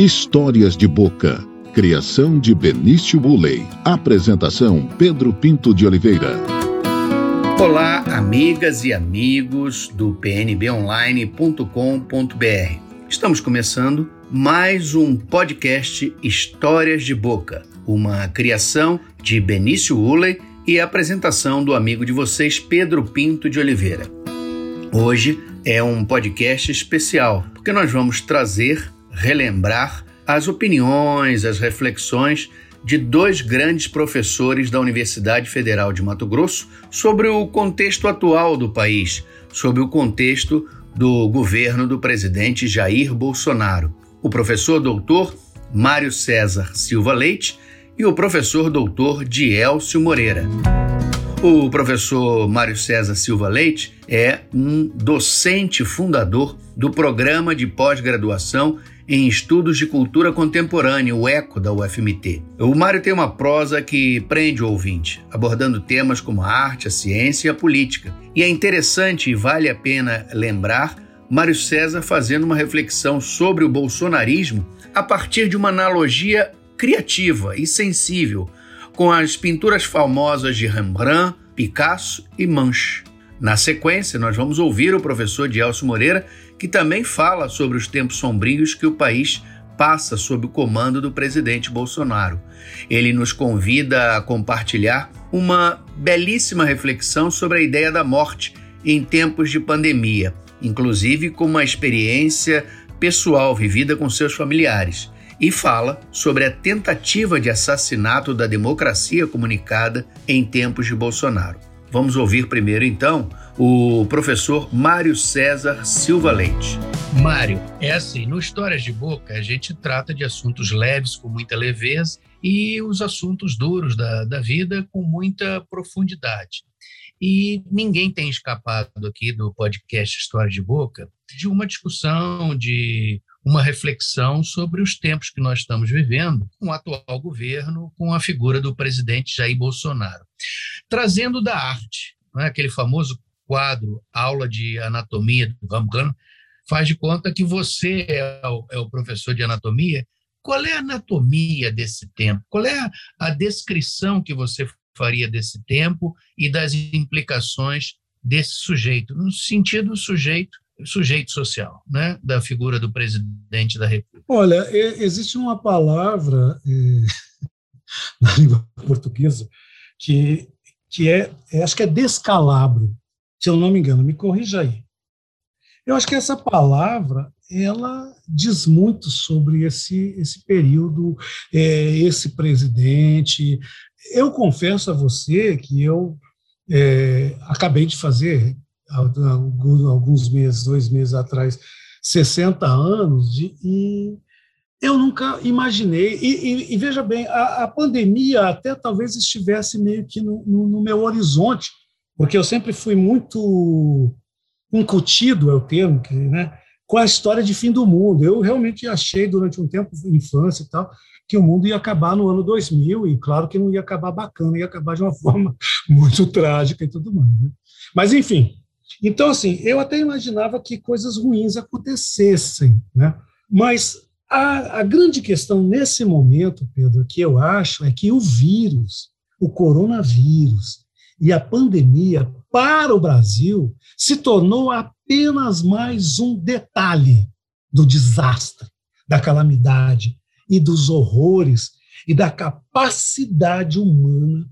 Histórias de Boca. Criação de Benício Bulley. Apresentação Pedro Pinto de Oliveira. Olá, amigas e amigos do pnbonline.com.br. Estamos começando mais um podcast Histórias de Boca, uma criação de Benício Bulley e apresentação do amigo de vocês Pedro Pinto de Oliveira. Hoje é um podcast especial, porque nós vamos trazer relembrar as opiniões, as reflexões de dois grandes professores da Universidade Federal de Mato Grosso sobre o contexto atual do país, sobre o contexto do governo do presidente Jair Bolsonaro. O professor doutor Mário César Silva Leite e o professor doutor Dielcio Moreira. O professor Mário César Silva Leite é um docente fundador do programa de pós-graduação em Estudos de Cultura Contemporânea, o ECO da UFMT. O Mário tem uma prosa que prende o ouvinte, abordando temas como a arte, a ciência e a política. E é interessante e vale a pena lembrar Mário César fazendo uma reflexão sobre o bolsonarismo a partir de uma analogia criativa e sensível com as pinturas famosas de Rembrandt, Picasso e Manche. Na sequência, nós vamos ouvir o professor Dielso Moreira, que também fala sobre os tempos sombrios que o país passa sob o comando do presidente Bolsonaro. Ele nos convida a compartilhar uma belíssima reflexão sobre a ideia da morte em tempos de pandemia, inclusive com uma experiência pessoal vivida com seus familiares, e fala sobre a tentativa de assassinato da democracia comunicada em tempos de Bolsonaro. Vamos ouvir primeiro, então, o professor Mário César Silva Leite. Mário, é assim, no Histórias de Boca a gente trata de assuntos leves com muita leveza e os assuntos duros da, da vida com muita profundidade. E ninguém tem escapado aqui do podcast Histórias de Boca de uma discussão, de uma reflexão sobre os tempos que nós estamos vivendo com o atual governo, com a figura do presidente Jair Bolsonaro. Trazendo da arte, é? aquele famoso quadro Aula de Anatomia do Rambran, faz de conta que você é o, é o, professor de anatomia. Qual é a anatomia desse tempo? Qual é a, a descrição que você faria desse tempo e das implicações desse sujeito, no sentido sujeito sujeito social, né, da figura do presidente da República? Olha, existe uma palavra é, na língua portuguesa que, que é, acho que é descalabro, se eu não me engano, me corrija aí. Eu acho que essa palavra ela diz muito sobre esse, esse período, é, esse presidente. Eu confesso a você que eu é, acabei de fazer alguns meses, dois meses atrás, 60 anos, de, e eu nunca imaginei, e, e, e veja bem, a, a, pandemia até talvez estivesse meio que no, no, no, meu horizonte, porque eu sempre fui muito incutido, é o termo, que, né, com a história de fim do mundo. Eu realmente achei durante um tempo, infância e tal, que o mundo ia acabar no ano 2000, e claro que não ia acabar bacana, ia acabar de uma forma muito trágica e tudo mais. Né? Mas, enfim, então, assim, eu até imaginava que coisas ruins acontecessem, né? mas a, a grande questão nesse momento, Pedro, que eu acho é que o vírus, o coronavírus e a pandemia para o Brasil se tornou apenas mais um detalhe do desastre, da calamidade e dos horrores e da capacidade humana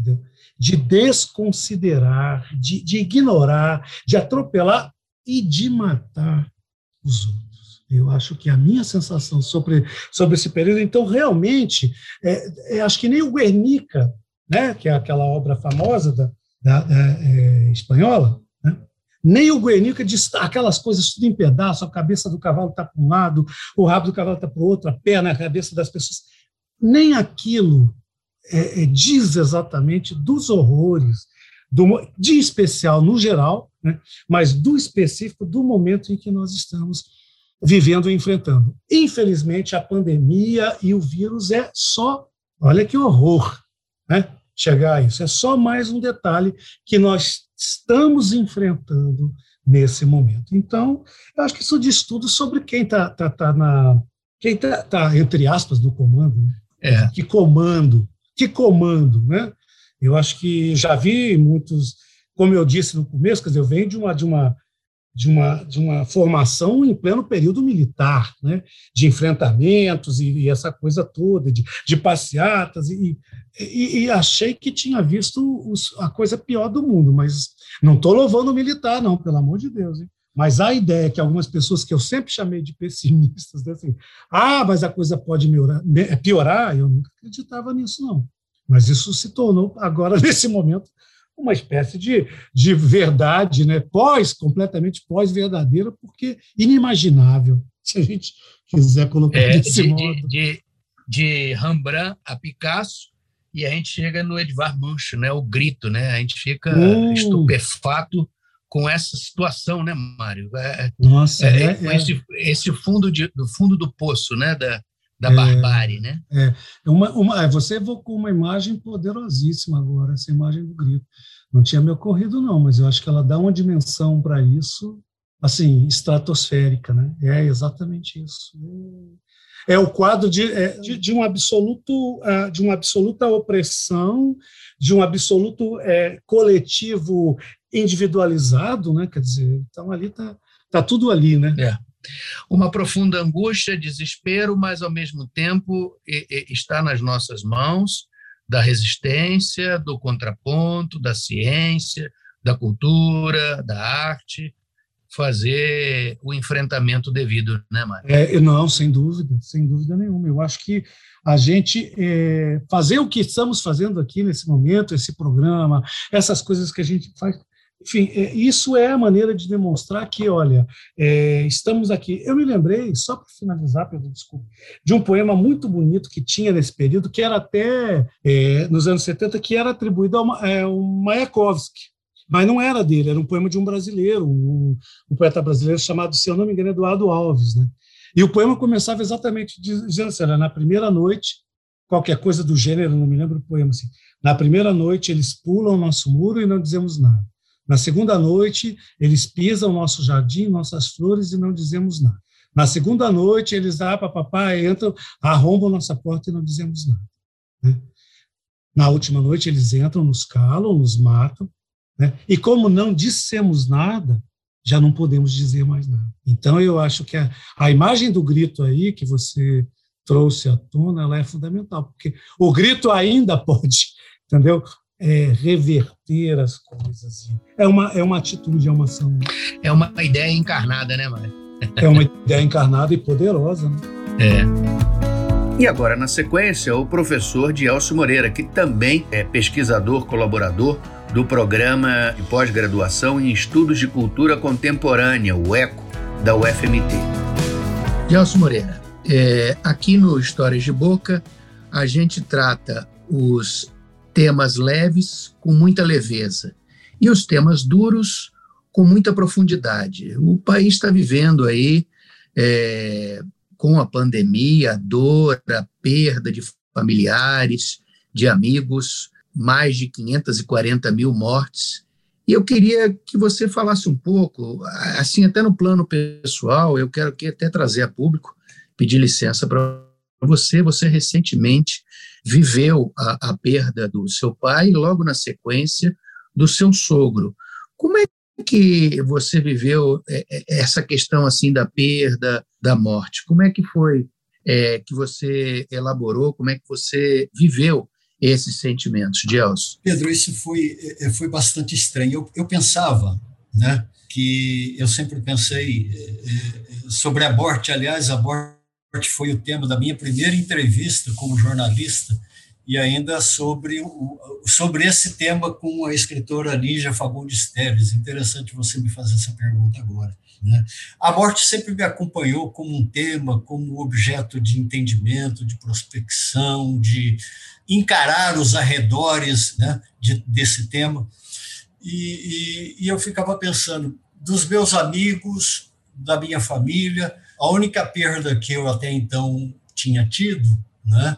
entendeu? De desconsiderar, de, de ignorar, de atropelar e de matar os outros. Eu acho que a minha sensação sobre, sobre esse período, então, realmente, é, é, acho que nem o Guernica, né, que é aquela obra famosa da, da, da é, espanhola, né, nem o Guernica diz aquelas coisas tudo em pedaço, a cabeça do cavalo está para um lado, o rabo do cavalo está para o outro, a perna, a cabeça das pessoas. Nem aquilo é, é, diz exatamente dos horrores, do, de especial no geral, né, mas do específico do momento em que nós estamos vivendo e enfrentando. Infelizmente, a pandemia e o vírus é só, olha que horror, né, chegar a isso. É só mais um detalhe que nós estamos enfrentando nesse momento. Então, eu acho que isso diz tudo sobre quem está tá, tá na, quem está tá, entre aspas no comando, né? É. que comando, que comando, né? Eu acho que já vi muitos, como eu disse no começo, quer dizer, eu venho de uma de uma de uma, de uma formação em pleno período militar, né? de enfrentamentos e, e essa coisa toda, de, de passeatas, e, e, e, achei que tinha visto os, a coisa pior do mundo, mas não estou louvando o militar, não, pelo amor de Deus. Hein? Mas a ideia que algumas pessoas que eu sempre chamei de pessimistas, né, assim, ah, mas a coisa pode melhorar, piorar, eu nunca acreditava nisso, não. Mas isso se tornou, agora, nesse momento, uma espécie de, de verdade, né? pós, completamente pós-verdadeira, porque inimaginável, se a gente quiser colocar é, desse de, modo. De, de, de Rembrandt a Picasso, e a gente chega no Edvard Munch, né? o grito, né? a gente fica uh. estupefato com essa situação, né, Mário? É, Nossa, é, é, é, esse, esse fundo de, do fundo do poço, né, da, da é, barbárie, né? É, uma, uma, é, você evocou uma imagem poderosíssima agora, essa imagem do grito. Não tinha me ocorrido, não, mas eu acho que ela dá uma dimensão para isso, assim, estratosférica, né? É exatamente isso. É, é o quadro de, é, de, de, um absoluto, de uma absoluta opressão, de um absoluto é, coletivo individualizado, né? Quer dizer, então ali está tá tudo ali, né? É. Uma profunda angústia, desespero, mas ao mesmo tempo está nas nossas mãos da resistência, do contraponto, da ciência, da cultura, da arte, fazer o enfrentamento devido, né, Mário? É, não, sem dúvida, sem dúvida nenhuma. Eu acho que a gente é, fazer o que estamos fazendo aqui nesse momento, esse programa, essas coisas que a gente faz, enfim, é, isso é a maneira de demonstrar que, olha, é, estamos aqui. Eu me lembrei, só para finalizar, Pedro, desculpa, de um poema muito bonito que tinha nesse período, que era até é, nos anos 70, que era atribuído ao, é, ao Mayakovsky. Mas não era dele, era um poema de um brasileiro, um, um poeta brasileiro chamado, se eu não me engano, Eduardo Alves. Né? E o poema começava exatamente dizendo assim: na primeira noite, qualquer coisa do gênero, não me lembro o poema assim. Na primeira noite, eles pulam o nosso muro e não dizemos nada. Na segunda noite, eles pisam nosso jardim, nossas flores e não dizemos nada. Na segunda noite, eles, ah, papai, entram, arrombam nossa porta e não dizemos nada. Né? Na última noite, eles entram, nos calam, nos matam. Né? E como não dissemos nada, já não podemos dizer mais nada. Então, eu acho que a, a imagem do grito aí que você trouxe à tona, ela é fundamental, porque o grito ainda pode, entendeu? É, reverter as coisas. É uma, é uma atitude, é uma ação. É uma ideia encarnada, né, Mário? É uma ideia encarnada e poderosa. Né? É. E agora, na sequência, o professor Dielcio Moreira, que também é pesquisador colaborador do programa de pós-graduação em Estudos de Cultura Contemporânea, o ECO, da UFMT. Dielcio Moreira, é, aqui no Histórias de Boca, a gente trata os temas leves com muita leveza e os temas duros com muita profundidade. O país está vivendo aí é, com a pandemia, a dor, a perda de familiares, de amigos, mais de 540 mil mortes. E eu queria que você falasse um pouco, assim, até no plano pessoal, eu quero aqui até trazer a público, pedir licença para você. Você recentemente viveu a, a perda do seu pai e logo na sequência do seu sogro. Como é que você viveu é, é, essa questão assim da perda, da morte? Como é que foi é, que você elaborou? Como é que você viveu esses sentimentos, Gelson? Pedro, isso foi é, foi bastante estranho. Eu, eu pensava, né, que eu sempre pensei sobre a morte. Aliás, a morte foi o tema da minha primeira entrevista como jornalista e ainda sobre, o, sobre esse tema com a escritora Lígia Fagundes Teres. Interessante você me fazer essa pergunta agora. Né? A morte sempre me acompanhou como um tema, como objeto de entendimento, de prospecção, de encarar os arredores né, de, desse tema. E, e, e eu ficava pensando, dos meus amigos, da minha família, a única perda que eu até então tinha tido, né,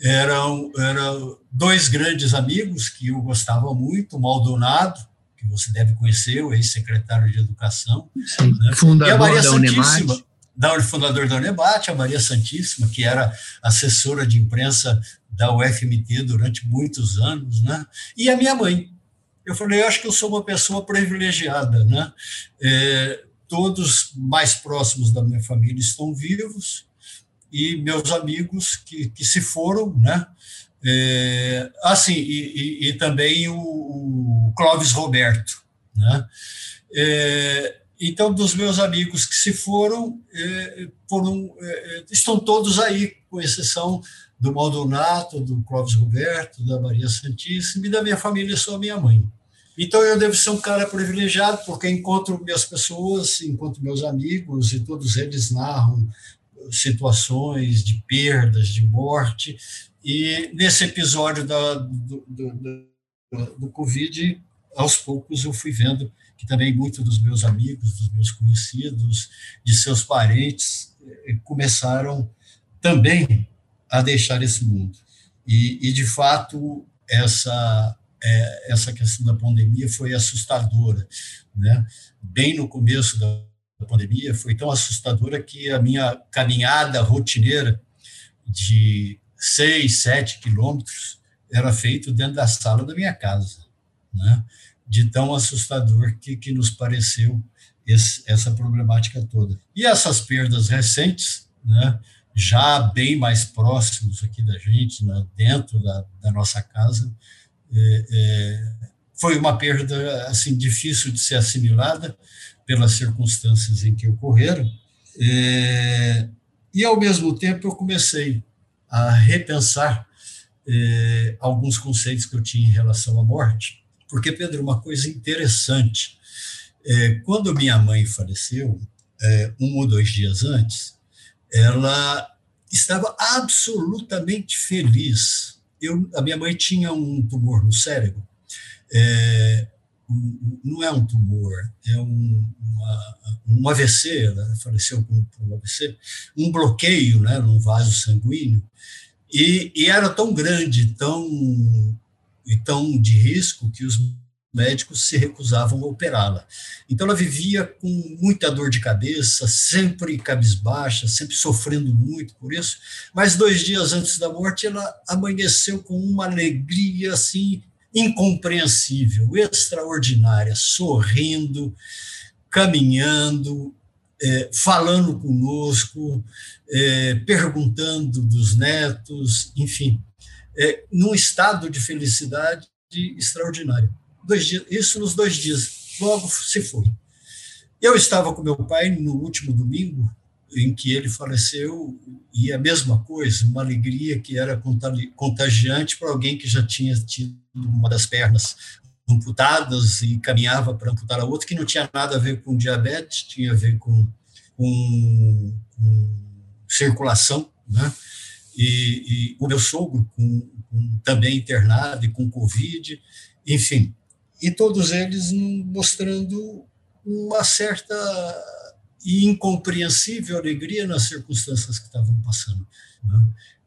eram, eram dois grandes amigos que eu gostava muito, o Maldonado, que você deve conhecer, o ex-secretário de Educação, Sim, né, fundador e a Maria da Santíssima. da fundador da Unebate, a Maria Santíssima, que era assessora de imprensa da UFMT durante muitos anos, né? E a minha mãe. Eu falei, eu acho que eu sou uma pessoa privilegiada, né? É, todos mais próximos da minha família estão vivos e meus amigos que, que se foram, né? É, assim, e, e, e também o, o, Clóvis Roberto, né? É, então, dos meus amigos que se foram, é, foram é, estão todos aí, com exceção do Maldonato, do Clóvis Roberto, da Maria Santíssima e da minha família, só minha mãe. Então, eu devo ser um cara privilegiado, porque encontro minhas pessoas, encontro meus amigos, e todos eles narram situações de perdas, de morte. E nesse episódio da, do, do, do, do Covid, aos poucos eu fui vendo que também muitos dos meus amigos, dos meus conhecidos, de seus parentes, eh, começaram também a deixar esse mundo. E, e de fato, essa é, essa questão da pandemia foi assustadora, né? Bem no começo da pandemia foi tão assustadora que a minha caminhada rotineira de seis, sete quilômetros era feito dentro da sala da minha casa, né? De tão assustador que, que nos pareceu esse, essa problemática toda. E essas perdas recentes, né? Já bem mais próximos aqui da gente, né? dentro da, da nossa casa, é, é, foi uma perda assim difícil de ser assimilada pelas circunstâncias em que ocorreram. É, e ao mesmo tempo eu comecei a repensar é, alguns conceitos que eu tinha em relação à morte. Porque Pedro uma coisa interessante é, quando minha mãe faleceu é, um ou dois dias antes ela estava absolutamente feliz eu, a minha mãe tinha um tumor no cérebro. É, um, não é um tumor, é um, uma, um AVC, ela faleceu com, um AVC, um bloqueio né, num vaso sanguíneo, e, e era tão grande, tão, e tão de risco, que os médicos se recusavam a operá-la. Então ela vivia com muita dor de cabeça, sempre cabisbaixa, sempre sofrendo muito por isso, mas dois dias antes da morte ela amanheceu com uma alegria assim incompreensível, extraordinária, sorrindo, caminhando, é, falando conosco, é, perguntando dos netos, enfim, é, num estado de felicidade extraordinário isso nos dois dias, logo se foi. Eu estava com meu pai no último domingo, em que ele faleceu, e a mesma coisa, uma alegria que era contagiante para alguém que já tinha tido uma das pernas amputadas e caminhava para amputar a outra, que não tinha nada a ver com diabetes, tinha a ver com, com, com circulação, né? E, e, o meu sogro com, com, também internado e com Covid, enfim e todos eles mostrando uma certa incompreensível alegria nas circunstâncias que estavam passando. Né?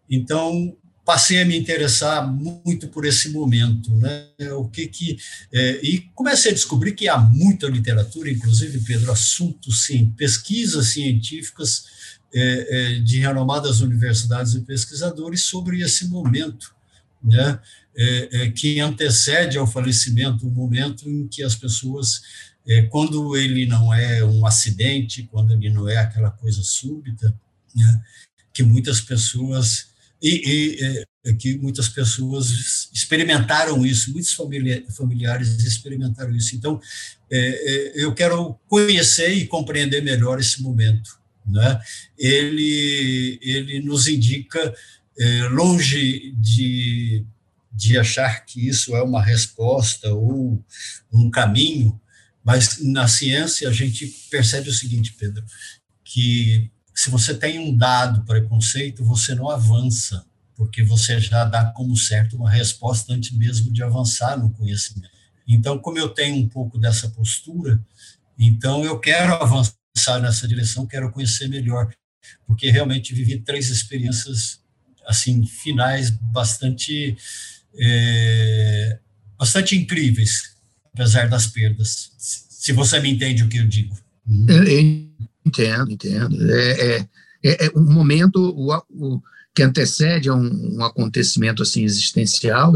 Então, passei a me interessar muito por esse momento, né? O que que é, e comecei a descobrir que há muita literatura, inclusive Pedro, assuntos, sim, pesquisas científicas é, é, de renomadas universidades e pesquisadores sobre esse momento, né? É, é, que antecede ao falecimento o momento em que as pessoas, é, quando ele não é um acidente, quando ele não é aquela coisa súbita, né, que muitas pessoas e, e é, é, que muitas pessoas experimentaram isso, muitos familiares experimentaram isso. Então, é, eu quero conhecer e compreender melhor esse momento. Né? Ele, ele nos indica, longe de de achar que isso é uma resposta ou um caminho, mas na ciência a gente percebe o seguinte, Pedro, que se você tem um dado preconceito, você não avança, porque você já dá como certo uma resposta antes mesmo de avançar no conhecimento. Então, como eu tenho um pouco dessa postura, então eu quero avançar nessa direção, quero conhecer melhor, porque realmente vivi três experiências assim finais bastante é, bastante incríveis, apesar das perdas. Se você me entende o que eu digo. Eu Entendo, entendo. É, é, é, é um momento o, o, que antecede a um, um acontecimento assim existencial,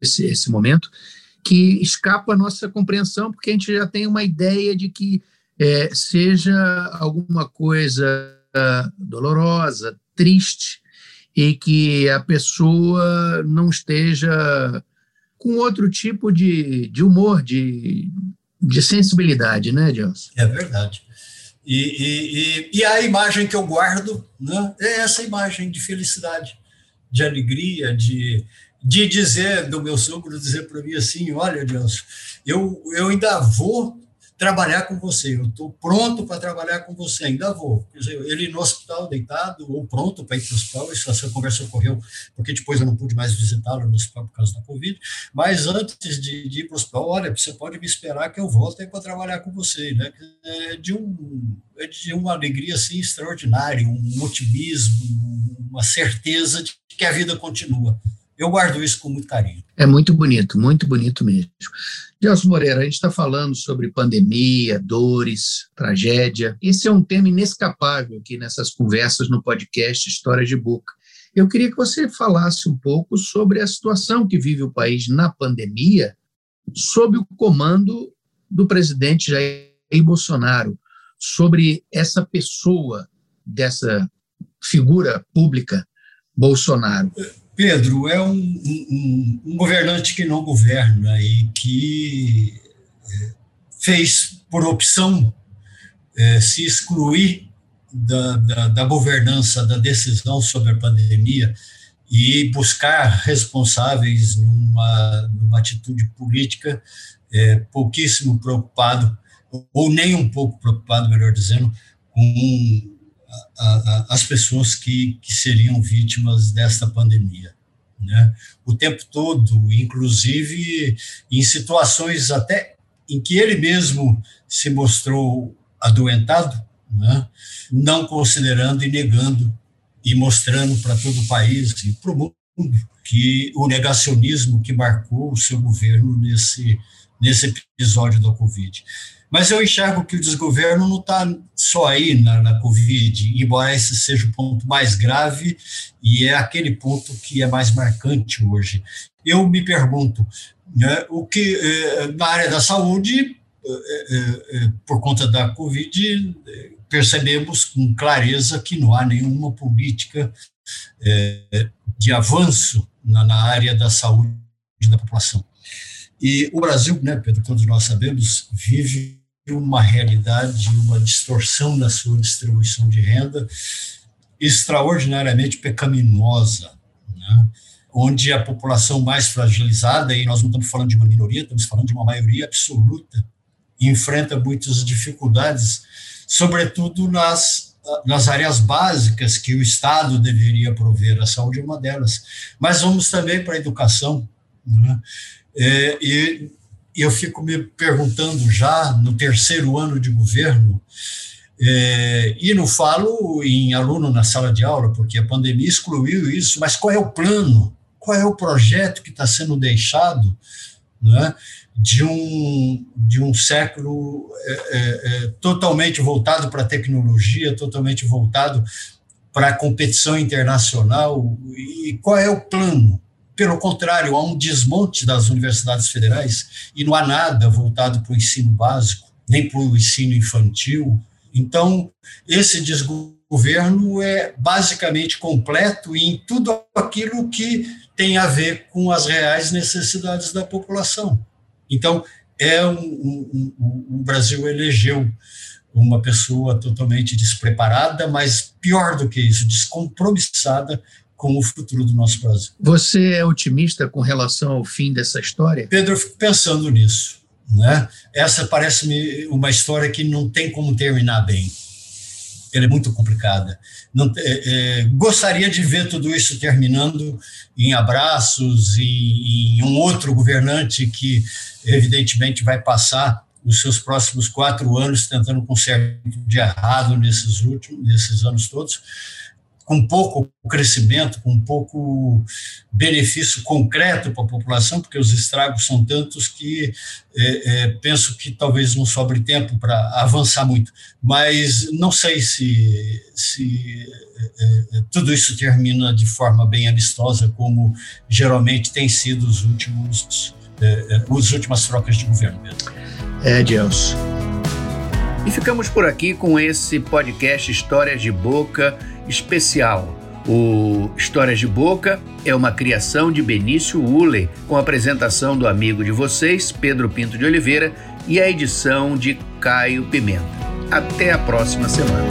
esse, esse momento, que escapa à nossa compreensão, porque a gente já tem uma ideia de que é, seja alguma coisa dolorosa, triste, e que a pessoa não esteja com outro tipo de, de humor, de, de sensibilidade, né, Gelson? É verdade. E, e, e, a imagem que eu guardo né, é essa imagem de felicidade, de alegria, de, de dizer, do meu sogro dizer para mim assim, olha, Gelson, eu, eu ainda vou trabalhar com você, eu estou pronto para trabalhar com você, ainda vou. Quer dizer, ele no hospital deitado, ou pronto para ir para o hospital, essa conversa ocorreu, porque depois eu não pude mais visitá-lo no hospital por causa da Covid, mas antes de, de ir para o hospital, olha, você pode me esperar que eu volto para trabalhar com você, né? É de, um, é de uma alegria assim, extraordinária, um otimismo, uma certeza de que a vida continua. Eu guardo isso com muito carinho. É muito bonito, muito bonito mesmo. Gelson Moreira, a gente está falando sobre pandemia, dores, tragédia. Esse é um tema inescapável aqui nessas conversas no podcast História de Boca. Eu queria que você falasse um pouco sobre a situação que vive o país na pandemia, sob o comando do presidente Jair Bolsonaro, sobre essa pessoa, dessa figura pública, Bolsonaro. Pedro é um, um, um governante que não governa e que é, fez por opção é, se excluir da, da, da, governança, da decisão sobre a pandemia e buscar responsáveis numa, numa atitude política é, pouquíssimo preocupado, ou nem um pouco preocupado, melhor dizendo, com a, a, as pessoas que, que seriam vítimas desta pandemia. Né? O tempo todo, inclusive em situações até em que ele mesmo se mostrou adoentado, né? não considerando e negando e mostrando para todo o país e para o mundo que o negacionismo que marcou o seu governo nesse, nesse episódio da Covid. Mas eu enxergo que o desgoverno não está só aí na, na Covid, embora esse seja o ponto mais grave e é aquele ponto que é mais marcante hoje. Eu me pergunto, né, o que eh, na área da saúde, eh, eh, por conta da Covid, percebemos com clareza que não há nenhuma política de avanço na, na área da saúde da população. E o Brasil, né, Pedro, todos nós sabemos, vive uma realidade, uma distorção na sua distribuição de renda extraordinariamente pecaminosa, né? onde a população mais fragilizada, e nós não estamos falando de uma minoria, estamos falando de uma maioria absoluta, enfrenta muitas dificuldades, sobretudo nas nas áreas básicas que o Estado deveria prover, a saúde é uma delas. Mas vamos também para a educação. Né? É, e eu fico me perguntando já no terceiro ano de governo, é, e não falo em aluno na sala de aula, porque a pandemia excluiu isso, mas qual é o plano? Qual é o projeto que está sendo deixado né, de, um, de um século é, é, é totalmente voltado para a tecnologia, totalmente voltado para a competição internacional? E qual é o plano? Pelo contrário, há um desmonte das universidades federais e não há nada voltado para o ensino básico, nem para o ensino infantil. Então, esse desgoverno é basicamente completo em tudo aquilo que tem a ver com as reais necessidades da população. Então, é um, um, um, o Brasil elegeu uma pessoa totalmente despreparada, mas pior do que isso, descompromissada com o futuro do nosso Brasil. Você é otimista com relação ao fim dessa história? Pedro, eu fico pensando nisso. Né? Essa parece-me uma história que não tem como terminar bem. Ela é muito complicada. Não, é, é, gostaria de ver tudo isso terminando em abraços, em, em um outro governante que, evidentemente, vai passar os seus próximos quatro anos tentando consertar de errado nesses últimos, nesses anos todos com pouco crescimento, com pouco benefício concreto para a população, porque os estragos são tantos que é, é, penso que talvez não sobre tempo para avançar muito. Mas não sei se, se é, é tudo isso termina de forma bem amistosa, como geralmente tem sido os últimos, é, é, as últimas trocas de governo mesmo. É, Deus. E ficamos por aqui com esse podcast Histórias de Boca especial. O Histórias de Boca é uma criação de Benício Ulle, com a apresentação do amigo de vocês, Pedro Pinto de Oliveira, e a edição de Caio Pimenta. Até a próxima semana.